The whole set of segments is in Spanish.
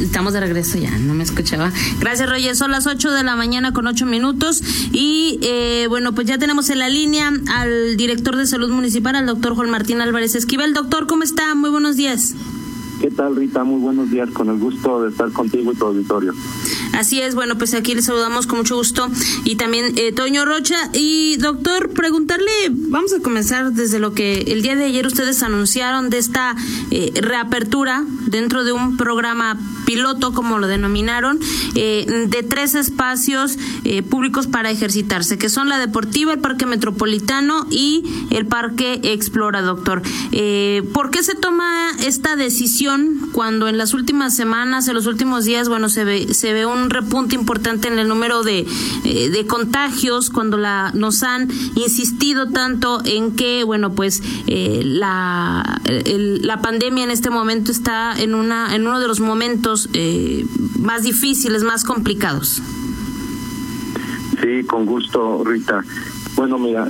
Estamos de regreso ya, no me escuchaba. Gracias, Roger. Son las 8 de la mañana con 8 minutos. Y eh, bueno, pues ya tenemos en la línea al director de salud municipal, al doctor Juan Martín Álvarez Esquivel. Doctor, ¿cómo está? Muy buenos días. ¿Qué tal, Rita? Muy buenos días. Con el gusto de estar contigo y tu auditorio. Así es, bueno, pues aquí le saludamos con mucho gusto y también eh, Toño Rocha. Y doctor, preguntarle, vamos a comenzar desde lo que el día de ayer ustedes anunciaron de esta eh, reapertura dentro de un programa piloto, como lo denominaron, eh, de tres espacios públicos para ejercitarse, que son la deportiva, el Parque Metropolitano y el Parque Explora, doctor. ¿Por qué se toma esta decisión cuando en las últimas semanas, en los últimos días, bueno, se ve, se ve un un repunte importante en el número de, eh, de contagios cuando la, nos han insistido tanto en que, bueno, pues eh, la, la pandemia en este momento está en, una, en uno de los momentos eh, más difíciles, más complicados. Sí, con gusto, Rita. Bueno, mira,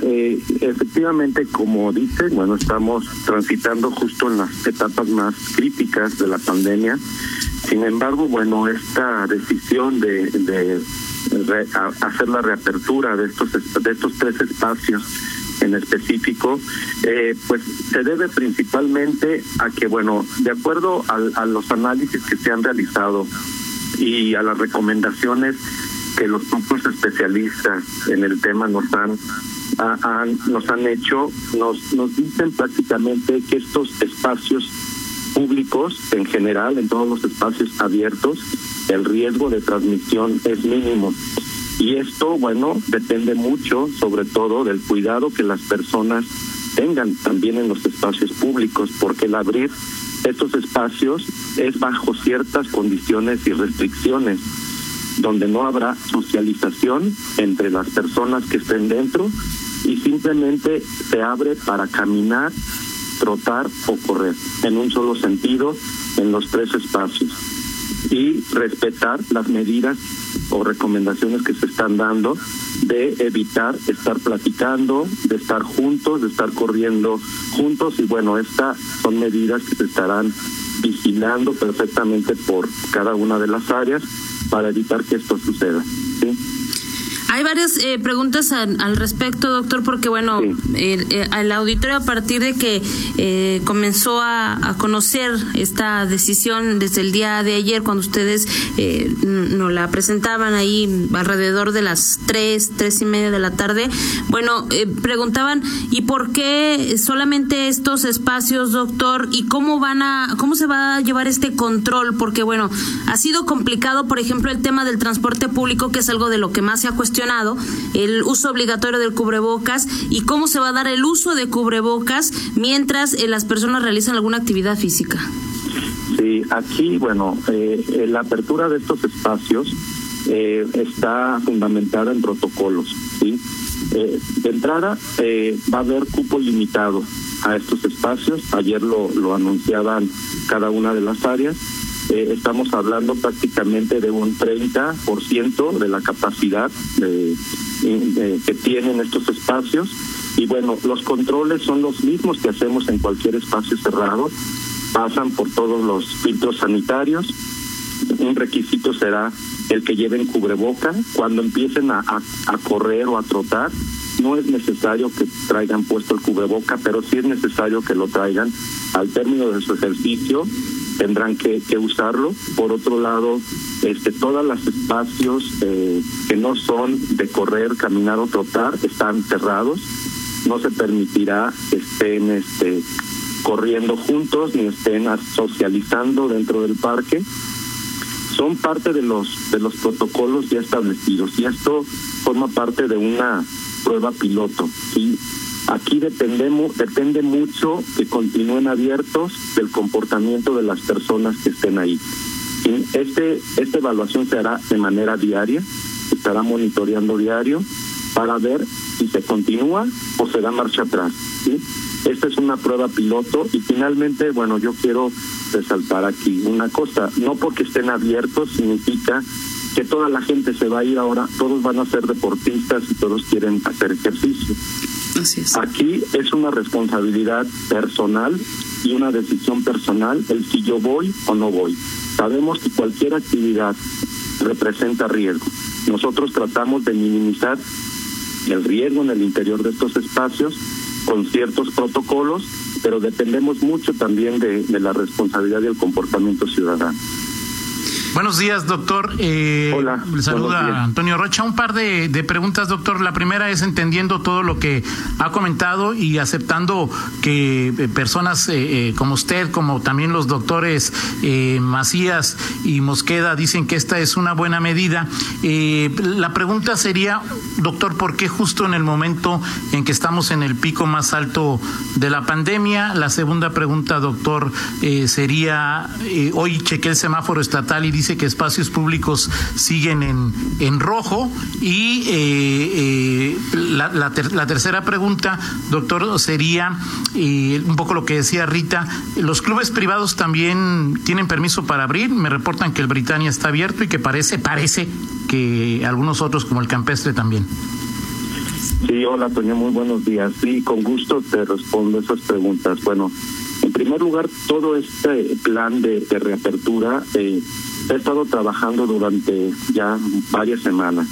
efectivamente, como dice, bueno, estamos transitando justo en las etapas más críticas de la pandemia. Sin embargo, bueno, esta decisión de, de hacer la reapertura de estos de estos tres espacios en específico, eh, pues se debe principalmente a que, bueno, de acuerdo a, los análisis que se han realizado y a las recomendaciones que los grupos especialistas en el tema nos han, han nos han hecho, nos, nos dicen prácticamente que estos espacios públicos en general, en todos los espacios abiertos, el riesgo de transmisión es mínimo. Y esto, bueno, depende mucho, sobre todo, del cuidado que las personas tengan también en los espacios públicos, porque el abrir estos espacios es bajo ciertas condiciones y restricciones, donde no habrá socialización entre las personas que estén dentro y simplemente se abre para caminar trotar o correr en un solo sentido en los tres espacios y respetar las medidas o recomendaciones que se están dando de evitar estar platicando, de estar juntos, de estar corriendo juntos y bueno, estas son medidas que se estarán vigilando perfectamente por cada una de las áreas para evitar que esto suceda. Hay varias eh, preguntas al, respecto, doctor, porque bueno, eh, al auditorio a partir de que eh, comenzó a, conocer esta decisión desde el día de ayer, cuando ustedes nos la presentaban ahí alrededor de las tres, tres y media de la tarde, bueno, preguntaban, ¿y por qué solamente estos espacios, doctor? ¿Y cómo van a, cómo se va a llevar este control? Porque bueno, ha sido complicado, por ejemplo, el tema del transporte público, que es algo de lo que más se ha cuestionado el uso obligatorio del cubrebocas y cómo se va a dar el uso de cubrebocas mientras eh, las personas realizan alguna actividad física. Sí, aquí, bueno, eh, la apertura de estos espacios eh, está fundamentada en protocolos. ¿sí? de entrada, va a haber cupo limitado a estos espacios. Ayer lo, lo anunciaban cada una de las áreas eh, estamos hablando prácticamente de un 30% de la capacidad que tienen estos espacios. Y bueno, los controles son los mismos que hacemos en cualquier espacio cerrado, pasan por todos los filtros sanitarios. Un requisito será el que lleven cubreboca. Cuando empiecen a, a correr o a trotar, no es necesario que traigan puesto el cubreboca, pero sí es necesario que lo traigan al término de su ejercicio tendrán que, usarlo. Por otro lado, este, todos los espacios eh, que no son de correr, caminar o trotar están cerrados. No se permitirá que estén este, corriendo juntos ni estén socializando dentro del parque. Son parte de los de los protocolos ya establecidos y esto forma parte de una prueba piloto. ¿sí? Aquí dependemos, depende mucho que continúen abiertos del comportamiento de las personas que estén ahí. Este, esta evaluación se hará de manera diaria, estará monitoreando diario para ver si se continúa o se da marcha atrás. Esta es una prueba piloto y finalmente, bueno, yo quiero resaltar aquí una cosa, no porque estén abiertos significa que toda la gente se va a ir ahora, todos van a ser deportistas y todos quieren hacer ejercicio. Aquí es una responsabilidad personal y una decisión personal el si yo voy o no voy. Sabemos que cualquier actividad representa riesgo. Nosotros tratamos de minimizar el riesgo en el interior de estos espacios con ciertos protocolos, pero dependemos mucho también de la responsabilidad y el comportamiento ciudadano. Buenos días, doctor. Eh, Hola. Le saluda Antonio Rocha. Un par de, preguntas, doctor. La primera es entendiendo todo lo que ha comentado y aceptando que eh, personas eh, eh, como usted, como también los doctores Macías y Mosqueda dicen que esta es una buena medida. la pregunta sería, doctor, ¿por qué justo en el momento en que estamos en el pico más alto de la pandemia? La segunda pregunta, doctor, sería, hoy chequé el semáforo estatal y dice que espacios públicos siguen en, en rojo. Y eh, eh, la, la, tercera pregunta, doctor, sería eh, un poco lo que decía Rita. ¿Los clubes privados también tienen permiso para abrir? Me reportan que el Britannia está abierto y que parece, parece que algunos otros como el Campestre también. Sí, hola Toño, muy buenos días. Sí, con gusto te respondo esas preguntas. Bueno, en primer lugar, todo este plan de, de reapertura eh, He estado trabajando durante ya varias semanas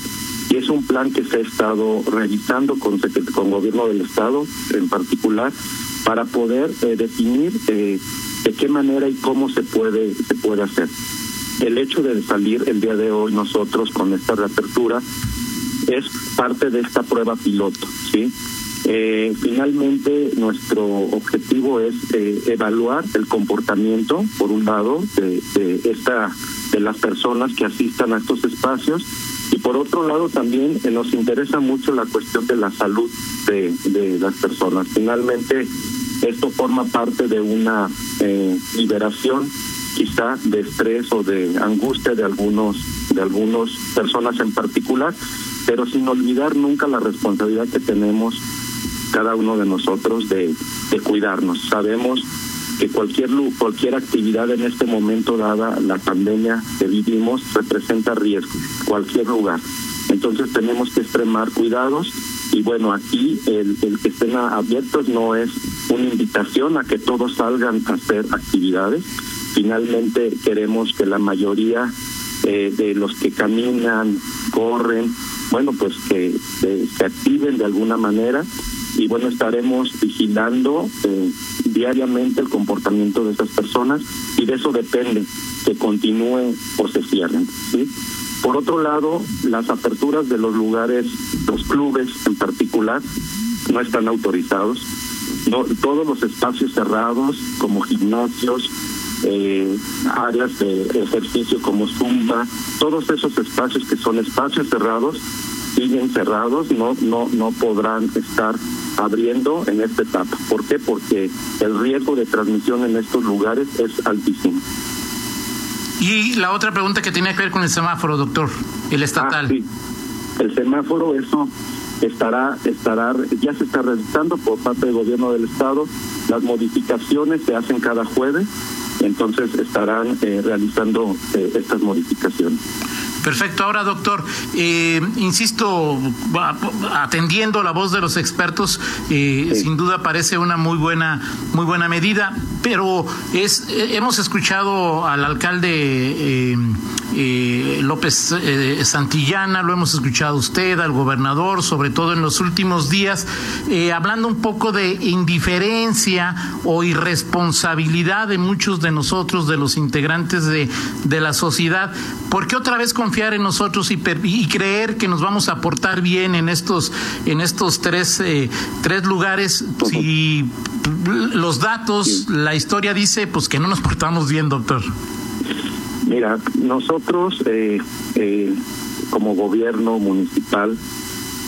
y es un plan que se ha estado realizando con, con gobierno del estado en particular para poder eh, definir eh, de qué manera y cómo se puede se puede hacer. El hecho de salir el día de hoy nosotros con esta reapertura es parte de esta prueba piloto, ¿sí? Eh, finalmente, nuestro objetivo es eh, evaluar el comportamiento, por un lado, de, esta de las personas que asistan a estos espacios y por otro lado también eh, nos interesa mucho la cuestión de la salud de, de las personas. Finalmente, esto forma parte de una liberación quizá de estrés o de angustia de algunos de algunas personas en particular, pero sin olvidar nunca la responsabilidad que tenemos cada uno de nosotros de, cuidarnos. Sabemos que cualquier cualquier actividad en este momento dada la pandemia que vivimos representa riesgo cualquier lugar entonces tenemos que extremar cuidados y bueno aquí el, el que estén abiertos no es una invitación a que todos salgan a hacer actividades finalmente queremos que la mayoría eh, de los que caminan corren bueno pues que se activen de alguna manera y bueno, estaremos vigilando eh, diariamente el comportamiento de estas personas y de eso depende que continúen o se cierren. Por otro lado, las aperturas de los lugares, los clubes en particular, no están autorizados. No, todos los espacios cerrados, como gimnasios, eh, áreas de ejercicio como Zumba, todos esos espacios que son espacios cerrados, siguen cerrados, no, no, no podrán estar abriendo en esta etapa. ¿Por qué? Porque el riesgo de transmisión en estos lugares es altísimo. Y la otra pregunta que tiene que ver con el semáforo, doctor, el estatal. Ah, sí. El semáforo, eso estará, estará, ya se está realizando por parte del gobierno del estado. Las modificaciones se hacen cada jueves, entonces estarán eh, realizando eh, estas modificaciones. Perfecto. Ahora, doctor, eh, insisto, atendiendo la voz de los expertos, eh, sin duda parece una muy buena, muy buena medida, pero es, eh, hemos escuchado al alcalde López Santillana, lo hemos escuchado usted, al gobernador, sobre todo en los últimos días, hablando un poco de indiferencia o irresponsabilidad de muchos de nosotros, de los integrantes de, de la sociedad. ¿Por qué otra vez confiar en nosotros y, y, creer que nos vamos a portar bien en estos, en estos tres, eh, tres lugares si los datos, la historia dice pues que no nos portamos bien, doctor? Mira, nosotros eh, eh, como gobierno municipal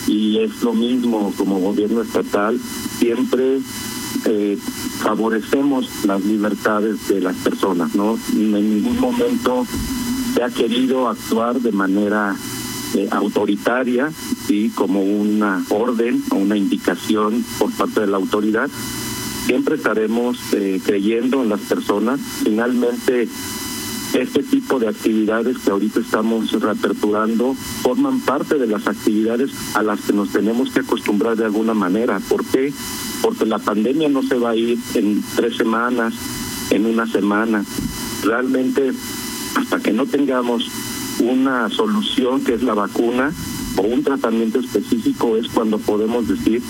y es lo mismo como gobierno estatal, siempre eh, favorecemos las libertades de las personas, ¿no? En ningún momento se ha querido actuar de manera autoritaria, y como una orden o una indicación por parte de la autoridad. siempre estaremos creyendo en las personas. Finalmente, este tipo de actividades que ahorita estamos reaperturando forman parte de las actividades a las que nos tenemos que acostumbrar de alguna manera. ¿Por qué? Porque la pandemia no se va a ir en tres semanas, en una semana. Realmente, hasta que no tengamos una solución que es la vacuna o un tratamiento específico es cuando podemos decir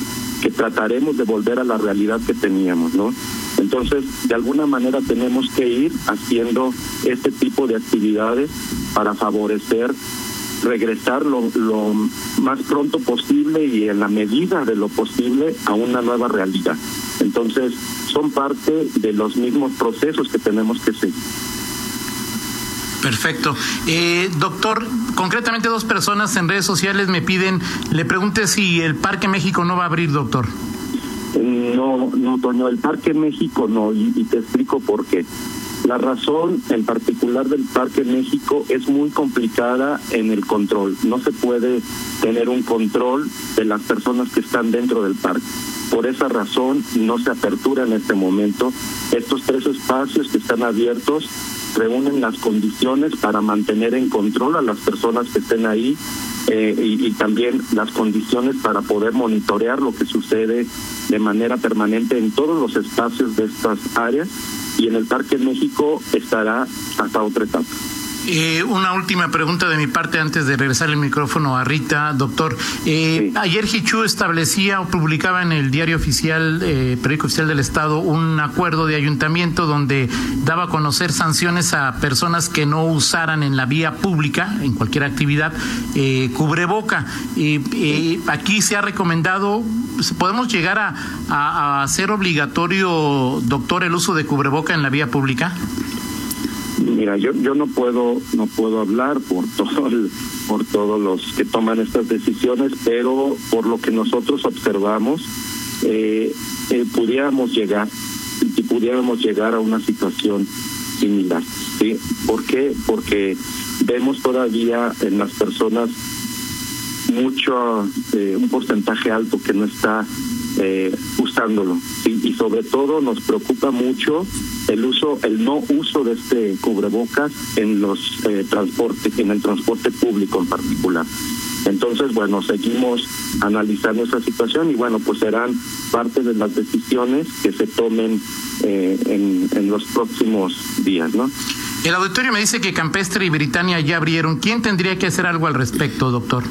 que trataremos de volver a la realidad que teníamos, ¿no? Entonces, de alguna manera tenemos que ir haciendo este tipo de actividades para favorecer regresar lo, lo más pronto posible y en la medida de lo posible a una nueva realidad. Entonces, son parte de los mismos procesos que tenemos que seguir. Perfecto. Eh, doctor, concretamente dos personas en redes sociales me piden, le pregunte si el Parque México no va a abrir, doctor. No, no, Toño, el Parque México no, y, y te explico por qué. La razón en particular del Parque México es muy complicada en el control. No se puede tener un control de las personas que están dentro del parque. Por esa razón no se apertura en este momento. Estos tres espacios que están abiertos reúnen las condiciones para mantener en control a las personas que estén ahí eh, y, y, también las condiciones para poder monitorear lo que sucede de manera permanente en todos los espacios de estas áreas y en el Parque México estará hasta otra etapa. Eh, una última pregunta de mi parte antes de regresar el micrófono a Rita, doctor. Eh, sí. Ayer Hichu establecía o publicaba en el diario oficial, eh, periódico oficial del Estado, un acuerdo de ayuntamiento donde daba a conocer sanciones a personas que no usaran en la vía pública, en cualquier actividad, eh, cubreboca. aquí se ha recomendado, ¿podemos llegar a, a, a hacer obligatorio, doctor, el uso de cubreboca en la vía pública? Mira, yo yo no puedo no puedo hablar por todo el, por todos los que toman estas decisiones, pero por lo que nosotros observamos eh, eh, pudiéramos llegar y pudiéramos llegar a una situación similar, ¿sí? ¿Por qué? Porque vemos todavía en las personas mucho eh, un porcentaje alto que no está eh, usándolo ¿sí? y sobre todo nos preocupa mucho el uso el no uso de este cubrebocas en los eh, transportes en el transporte público en particular entonces bueno seguimos analizando esa situación y bueno pues serán parte de las decisiones que se tomen eh, en, en los próximos días no el auditorio me dice que Campestre y Britania ya abrieron. ¿Quién tendría que hacer algo al respecto, doctor?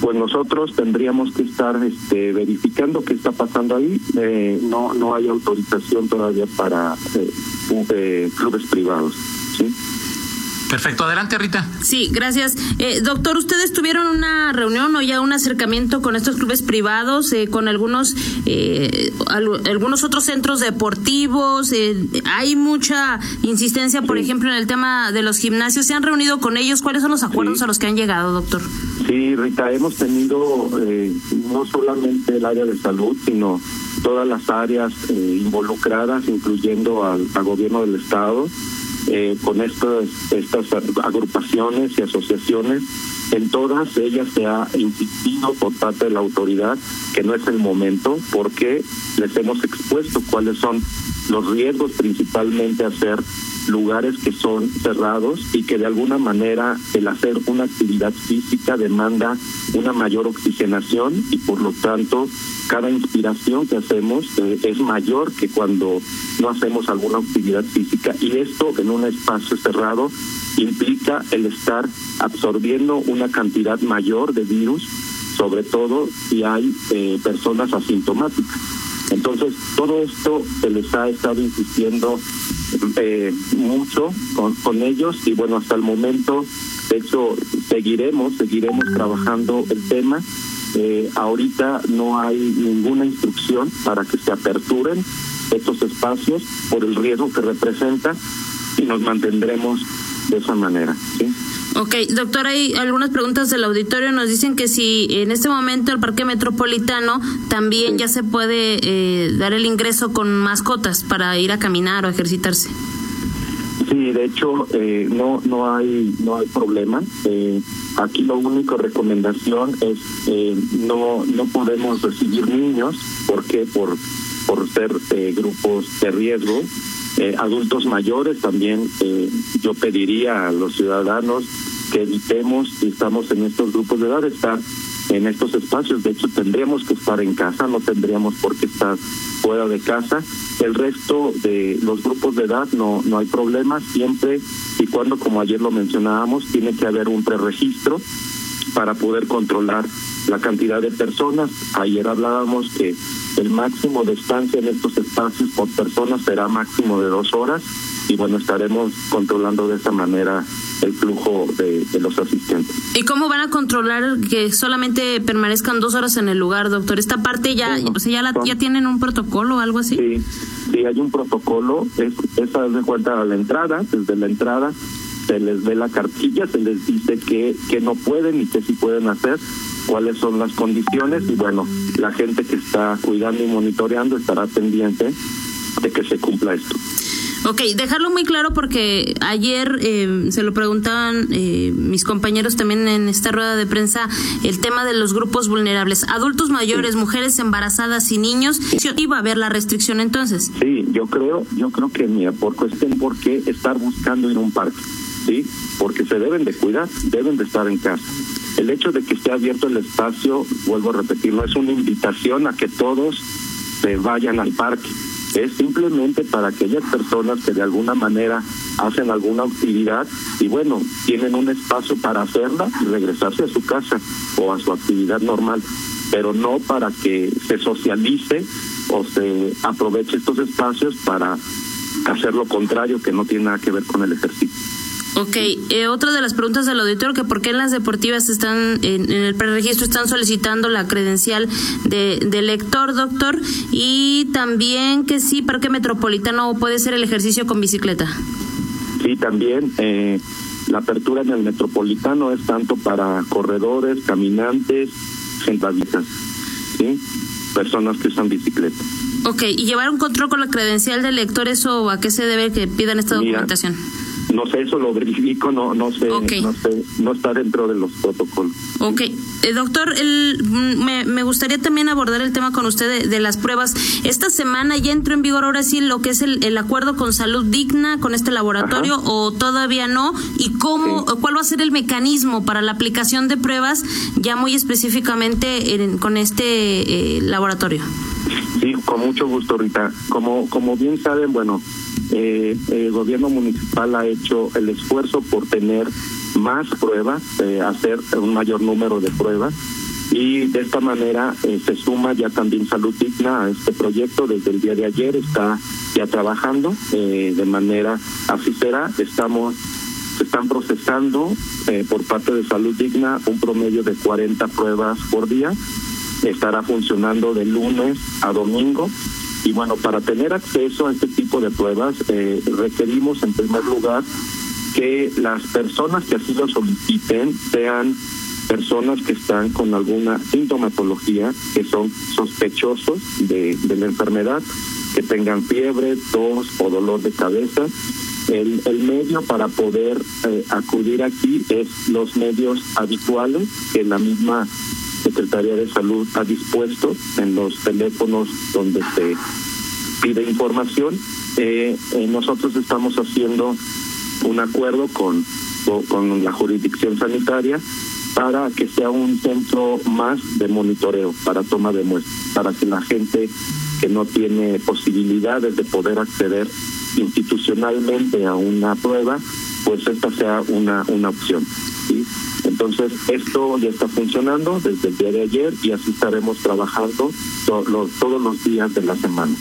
Pues nosotros tendríamos que estar este, verificando qué está pasando ahí. Eh, no no hay autorización todavía para eh, eh, clubes privados. ¿sí? Perfecto, adelante Rita. Sí, gracias. Eh, doctor, ¿ustedes tuvieron una reunión o ya un acercamiento con estos clubes privados, eh, con algunos eh, al, algunos otros centros deportivos? hay mucha insistencia, por sí. ejemplo, en el tema de los gimnasios. ¿Se han reunido con ellos? ¿Cuáles son los acuerdos sí. a los que han llegado, doctor? Sí, Rita, hemos tenido no solamente el área de salud, sino todas las áreas involucradas, incluyendo al, al gobierno del Estado eh, con estas, estas agrupaciones y asociaciones. En todas ellas se ha insistido por parte de la autoridad que no es el momento porque les hemos expuesto cuáles son los riesgos principalmente a ser lugares que son cerrados y que de alguna manera el hacer una actividad física demanda una mayor oxigenación y por lo tanto cada inspiración que hacemos eh, es mayor que cuando no hacemos alguna actividad física. Y esto en un espacio cerrado implica el estar absorbiendo una cantidad mayor de virus sobre todo si hay eh, personas asintomáticas. Entonces, todo esto se les ha estado insistiendo eh, mucho con, con ellos y bueno, hasta el momento, de hecho, seguiremos, seguiremos trabajando el tema. Eh, ahorita no hay ninguna instrucción para que se aperturen estos espacios por el riesgo que representan y nos mantendremos de esa manera. ¿sí? Ok, doctor, hay algunas preguntas del auditorio. Nos dicen que si en este momento el Parque Metropolitano también sí. ya se puede eh, dar el ingreso con mascotas para ir a caminar o ejercitarse. Sí, de hecho eh, no no hay no hay problema. Eh, aquí lo único recomendación es eh, no no podemos recibir niños porque por por ser eh, grupos de riesgo. Eh, adultos mayores también eh, yo pediría a los ciudadanos que evitemos, si estamos en estos grupos de edad, estar en estos espacios. De hecho, tendríamos que estar en casa, no tendríamos por qué estar fuera de casa. El resto de los grupos de edad no, no hay problema, siempre y cuando, como ayer lo mencionábamos, tiene que haber un preregistro para poder controlar la cantidad de personas. Ayer hablábamos que el máximo de estancia en estos espacios por persona será máximo de dos horas y bueno, estaremos controlando de esa manera el flujo de, los asistentes. ¿Y cómo van a controlar que solamente permanezcan dos horas en el lugar, doctor? Esta parte ya, ya, ya tienen un protocolo o algo así. Sí, sí, hay un protocolo, es, esa de cuenta a la entrada, desde la entrada se les ve la cartilla, se les dice que, que no pueden y que sí pueden hacer, cuáles son las condiciones y bueno, la gente que está cuidando y monitoreando estará pendiente de que se cumpla esto. Ok, dejarlo muy claro porque ayer eh, se lo preguntaban eh, mis compañeros también en esta rueda de prensa el tema de los grupos vulnerables, adultos mayores, mujeres embarazadas y niños. ¿Iba a haber la restricción entonces? Sí, yo creo, yo creo que mira, por cuestión, ¿por qué estar buscando ir a un parque? Porque se deben de cuidar, deben de estar en casa. El hecho de que esté abierto el espacio, vuelvo a repetir, no es una invitación a que todos se vayan al parque es simplemente para aquellas personas que de alguna manera hacen alguna actividad y bueno, tienen un espacio para hacerla y regresarse a su casa o a su actividad normal, pero no para que se socialice o se aproveche estos espacios para hacer lo contrario que no tiene nada que ver con el ejercicio. Ok, eh, otra de las preguntas del auditorio, que por qué en las deportivas están, en, el preregistro están solicitando la credencial de, de, lector, doctor, y también que sí, Parque Metropolitano puede ser el ejercicio con bicicleta. Sí, también eh, la apertura en el Metropolitano es tanto para corredores, caminantes, sentadistas, ¿sí? personas que usan bicicleta. Ok, y llevar un control con la credencial de lector, ¿eso a qué se debe que pidan esta documentación? No sé, eso lo verifico, no, no sé, no sé, no está dentro de los protocolos. Ok, eh, doctor, el, mm, me, me, gustaría también abordar el tema con usted de, las pruebas. Esta semana ya entró en vigor ahora sí lo que es el, el acuerdo con Salud Digna con este laboratorio o todavía no y cómo, cuál va a ser el mecanismo para la aplicación de pruebas ya muy específicamente con este eh, laboratorio. Sí, con mucho gusto, Rita. Como como bien saben, bueno, eh, el gobierno municipal ha hecho el esfuerzo por tener más pruebas, eh, hacer un mayor número de pruebas y de esta manera eh, se suma ya también Salud Digna a este proyecto. Desde el día de ayer está ya trabajando eh, de manera así. Estamos se están procesando por parte de Salud Digna un promedio de 40 pruebas por día. Estará funcionando de lunes a domingo y bueno, para tener acceso a este tipo de pruebas eh, requerimos en primer lugar que las personas que así lo soliciten sean personas que están con alguna sintomatología, que son sospechosos de, la enfermedad, que tengan fiebre, tos o dolor de cabeza. El, el medio para poder eh, acudir aquí es los medios habituales que la misma Secretaría de Salud ha dispuesto en los teléfonos donde se pide información. Eh, eh, nosotros estamos haciendo un acuerdo con, con la jurisdicción sanitaria para que sea un centro más de monitoreo para toma de muestras, para que la gente que no tiene posibilidades de poder acceder institucionalmente a una prueba, pues esta sea una, una opción. ¿sí? Entonces, esto ya está funcionando desde el día de ayer y así estaremos trabajando todos los días de la semana.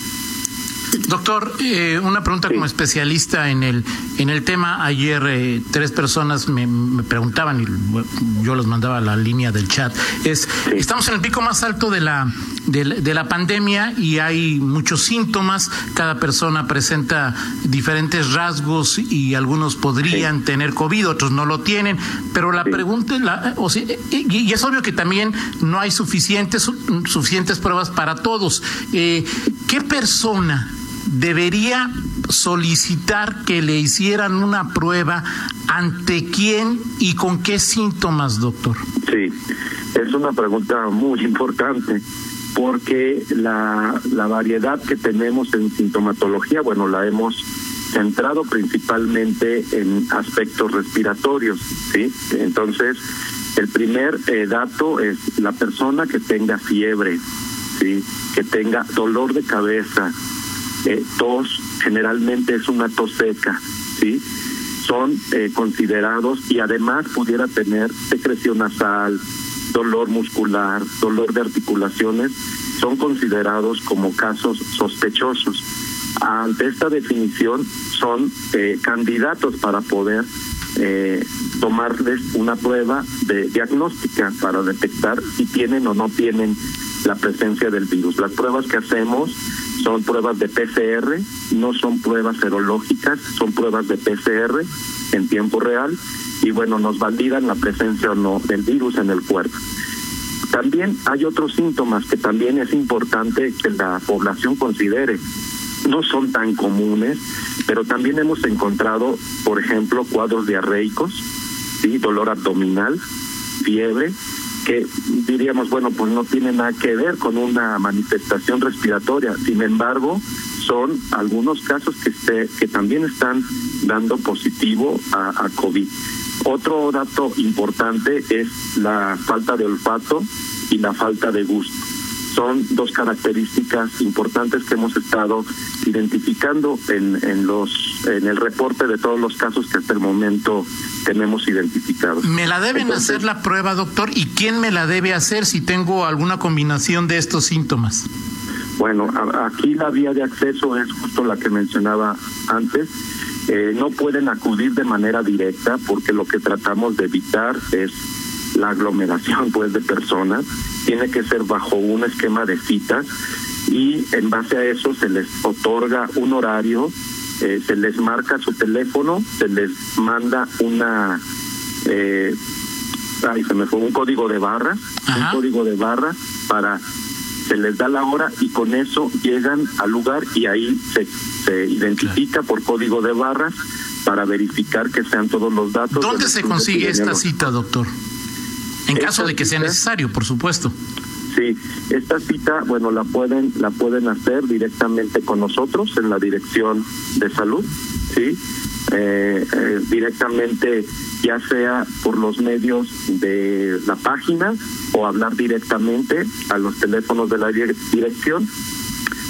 Doctor, eh, una pregunta como especialista en el en el tema. Ayer eh, tres personas me, preguntaban y yo los mandaba a la línea del chat. Es estamos en el pico más alto de la, de la pandemia y hay muchos síntomas. Cada persona presenta diferentes rasgos y algunos podrían tener covid, otros no lo tienen. Pero la pregunta es la, o sea, y, es obvio que también no hay suficientes suficientes pruebas para todos. Eh, ¿Qué persona debería solicitar que le hicieran una prueba ante quién y con qué síntomas, doctor? Sí, es una pregunta muy importante. porque la, la variedad que tenemos en sintomatología, bueno, la hemos centrado principalmente en aspectos respiratorios, ¿sí? Entonces, el primer eh, dato es la persona que tenga fiebre, ¿sí? Que tenga dolor de cabeza, eh, tos, generalmente es una tos seca, ¿sí? Son eh, considerados y además pudiera tener secreción nasal, dolor muscular, dolor de articulaciones, son considerados como casos sospechosos ante esta definición son eh, candidatos para poder eh, tomarles una prueba de diagnóstica para detectar si tienen o no tienen la presencia del virus. Las pruebas que hacemos son pruebas de PCR, no son pruebas serológicas, son pruebas de PCR en tiempo real y bueno, nos validan la presencia o no del virus en el cuerpo. También hay otros síntomas que también es importante que la población considere no son tan comunes, pero también hemos encontrado, por ejemplo, cuadros diarreicos, ¿sí? dolor abdominal, fiebre, que diríamos, bueno, pues no tiene nada que ver con una manifestación respiratoria. Sin embargo, son algunos casos que, se, que también están dando positivo a, a COVID. Otro dato importante es la falta de olfato y la falta de gusto son dos características importantes que hemos estado identificando en, en los en el reporte de todos los casos que hasta el momento tenemos identificados. ¿Me la deben hacer la prueba, doctor? ¿Y quién me la debe hacer si tengo alguna combinación de estos síntomas? Bueno, aquí la vía de acceso es justo la que mencionaba antes. Eh, no pueden acudir de manera directa porque lo que tratamos de evitar es la aglomeración pues de personas tiene que ser bajo un esquema de citas y en base a eso se les otorga un horario, eh, se les marca su teléfono, se les manda una, eh, ay, se me fue un código de barra, un código de barra para se les da la hora y con eso llegan al lugar y ahí se, se identifica por código de barras para verificar que sean todos los datos. ¿Dónde se consigue esta cita, doctor? En caso de que sea necesario, por supuesto. Sí, esta cita, bueno, la pueden la pueden hacer directamente con nosotros en la dirección de salud, sí, eh, eh, directamente ya sea por los medios de la página o hablar directamente a los teléfonos de la dirección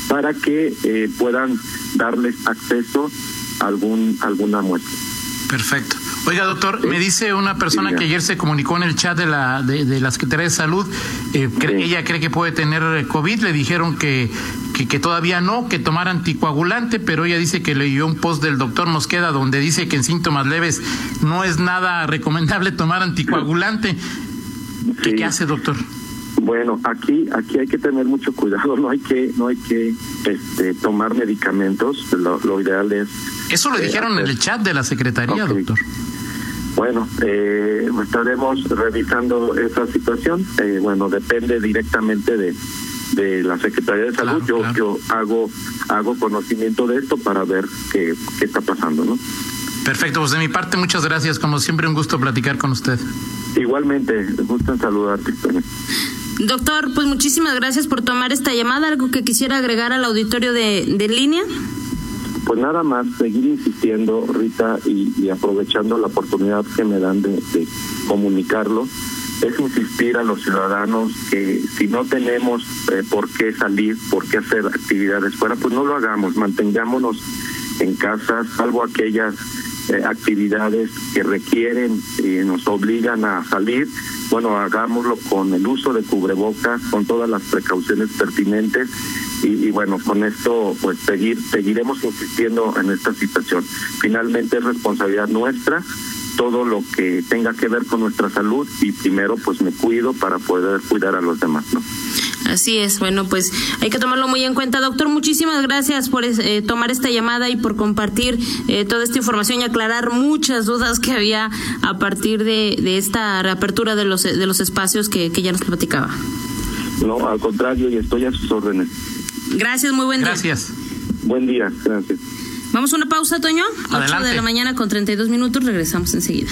para que eh, puedan darles acceso a algún alguna muestra. Perfecto. Oiga, doctor, me dice una persona que ayer se comunicó en el chat de la, de, la Secretaría de Salud, eh, ella cree que puede tener COVID, le dijeron que, que, todavía no, que tomara anticoagulante, pero ella dice que leyó un post del doctor Mosqueda donde dice que en síntomas leves no es nada recomendable tomar anticoagulante. ¿Qué, hace, doctor? Bueno, aquí aquí hay que tener mucho cuidado, no hay que no hay que este, tomar medicamentos, lo, ideal es Eso lo eh, dijeron en el chat de la secretaría, doctor. Bueno, eh, estaremos revisando esa situación. Eh, bueno, depende directamente de, de la Secretaría de Salud. yo, yo hago hago conocimiento de esto para ver qué, qué está pasando, ¿no? Perfecto, pues de mi parte muchas gracias. Como siempre un gusto platicar con usted. Igualmente, gusto en saludarte. Doctor, pues muchísimas gracias por tomar esta llamada. ¿Algo que quisiera agregar al auditorio de, de línea? Pues nada más, seguir insistiendo, Rita, y, aprovechando la oportunidad que me dan de, comunicarlo, es insistir a los ciudadanos que si no tenemos eh, por qué salir, por qué hacer actividades fuera, pues no lo hagamos, mantengámonos en casa, salvo aquellas eh, actividades que requieren y nos obligan a salir, bueno, hagámoslo con el uso de cubrebocas, con todas las precauciones pertinentes y, bueno, con esto pues seguir seguiremos insistiendo en esta situación. Finalmente es responsabilidad nuestra todo lo que tenga que ver con nuestra salud y primero pues me cuido para poder cuidar a los demás, ¿no? Así es, bueno, pues hay que tomarlo muy en cuenta. Doctor, muchísimas gracias por eh, tomar esta llamada y por compartir eh, toda esta información y aclarar muchas dudas que había a partir de, de esta reapertura de los, de los espacios que, que ya nos platicaba. No, al contrario, y estoy a sus órdenes. Gracias, muy buen día. Gracias. Buen día, gracias. Vamos a una pausa, Toño. Adelante. 8 de la mañana con 32 minutos. Regresamos enseguida.